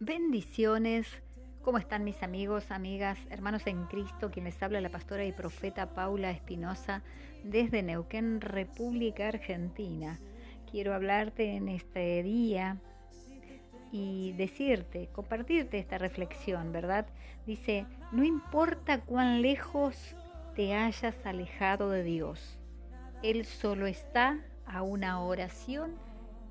Bendiciones. ¿Cómo están mis amigos, amigas, hermanos en Cristo? Quien les habla la pastora y profeta Paula Espinosa desde Neuquén, República Argentina. Quiero hablarte en este día y decirte, compartirte esta reflexión, ¿verdad? Dice, no importa cuán lejos te hayas alejado de Dios, Él solo está a una oración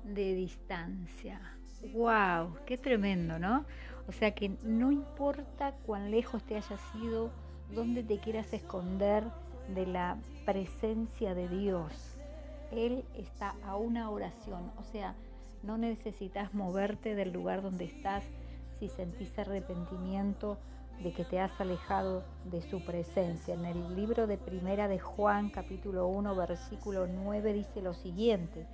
de distancia. ¡Wow! ¡Qué tremendo, ¿no? O sea que no importa cuán lejos te hayas ido, dónde te quieras esconder de la presencia de Dios, Él está a una oración. O sea, no necesitas moverte del lugar donde estás si sentís arrepentimiento de que te has alejado de su presencia. En el libro de Primera de Juan, capítulo 1, versículo 9, dice lo siguiente,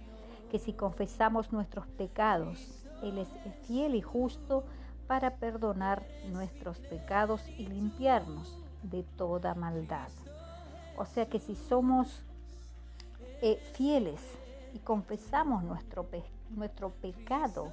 que si confesamos nuestros pecados, él es fiel y justo para perdonar nuestros pecados y limpiarnos de toda maldad. O sea que si somos eh, fieles y confesamos nuestro, nuestro pecado,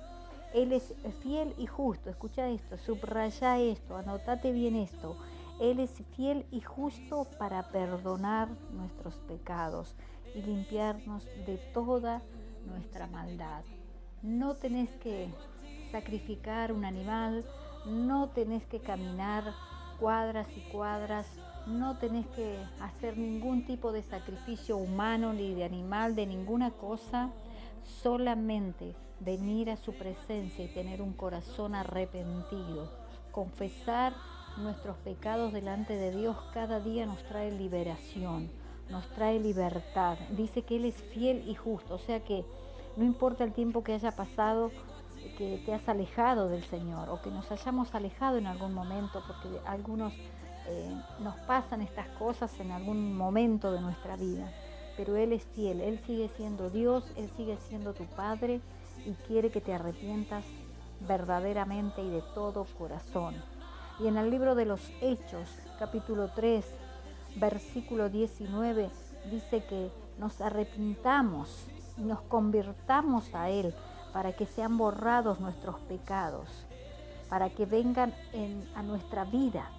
Él es fiel y justo. Escucha esto, subraya esto, anotate bien esto. Él es fiel y justo para perdonar nuestros pecados y limpiarnos de toda nuestra maldad no tenés que sacrificar un animal, no tenés que caminar cuadras y cuadras, no tenés que hacer ningún tipo de sacrificio humano ni de animal, de ninguna cosa, solamente venir a su presencia y tener un corazón arrepentido, confesar nuestros pecados delante de Dios cada día nos trae liberación, nos trae libertad. Dice que Él es fiel y justo, o sea que no importa el tiempo que haya pasado, que te has alejado del Señor o que nos hayamos alejado en algún momento, porque algunos eh, nos pasan estas cosas en algún momento de nuestra vida. Pero Él es fiel, Él sigue siendo Dios, Él sigue siendo tu Padre y quiere que te arrepientas verdaderamente y de todo corazón. Y en el libro de los Hechos, capítulo 3, versículo 19, dice que nos arrepintamos nos convirtamos a Él para que sean borrados nuestros pecados, para que vengan a nuestra vida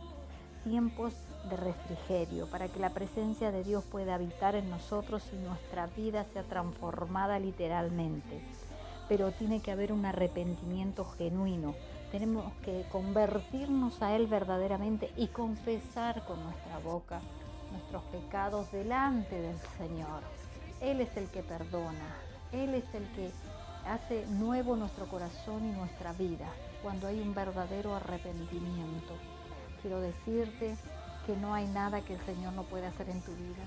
tiempos de refrigerio, para que la presencia de Dios pueda habitar en nosotros y nuestra vida sea transformada literalmente. Pero tiene que haber un arrepentimiento genuino. Tenemos que convertirnos a Él verdaderamente y confesar con nuestra boca nuestros pecados delante del Señor. Él es el que perdona, Él es el que hace nuevo nuestro corazón y nuestra vida cuando hay un verdadero arrepentimiento. Quiero decirte que no hay nada que el Señor no pueda hacer en tu vida.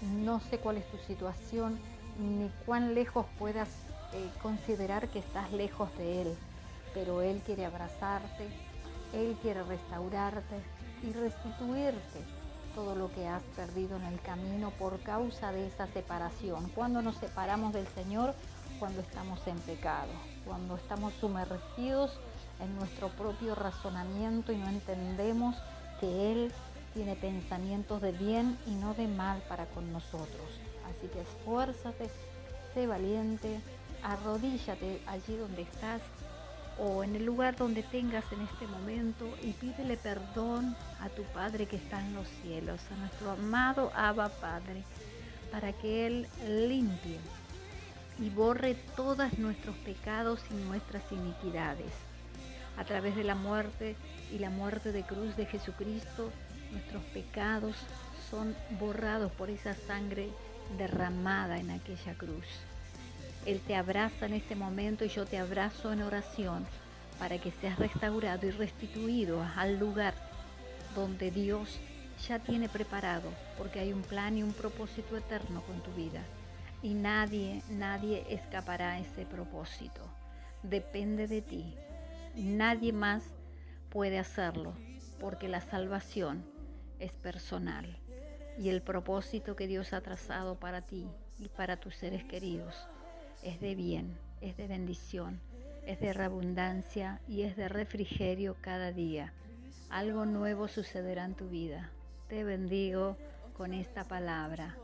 No sé cuál es tu situación ni cuán lejos puedas eh, considerar que estás lejos de Él, pero Él quiere abrazarte, Él quiere restaurarte y restituirte todo lo que has perdido en el camino por causa de esa separación. Cuando nos separamos del Señor, cuando estamos en pecado, cuando estamos sumergidos en nuestro propio razonamiento y no entendemos que Él tiene pensamientos de bien y no de mal para con nosotros. Así que esfuérzate, sé valiente, arrodíllate allí donde estás o en el lugar donde tengas en este momento y pídele perdón a tu Padre que está en los cielos, a nuestro amado Abba Padre, para que Él limpie y borre todos nuestros pecados y nuestras iniquidades. A través de la muerte y la muerte de cruz de Jesucristo, nuestros pecados son borrados por esa sangre derramada en aquella cruz. Él te abraza en este momento y yo te abrazo en oración para que seas restaurado y restituido al lugar donde Dios ya tiene preparado, porque hay un plan y un propósito eterno con tu vida. Y nadie, nadie escapará a ese propósito. Depende de ti. Nadie más puede hacerlo, porque la salvación es personal. Y el propósito que Dios ha trazado para ti y para tus seres queridos es de bien, es de bendición, es de reabundancia y es de refrigerio cada día. Algo nuevo sucederá en tu vida. Te bendigo con esta palabra.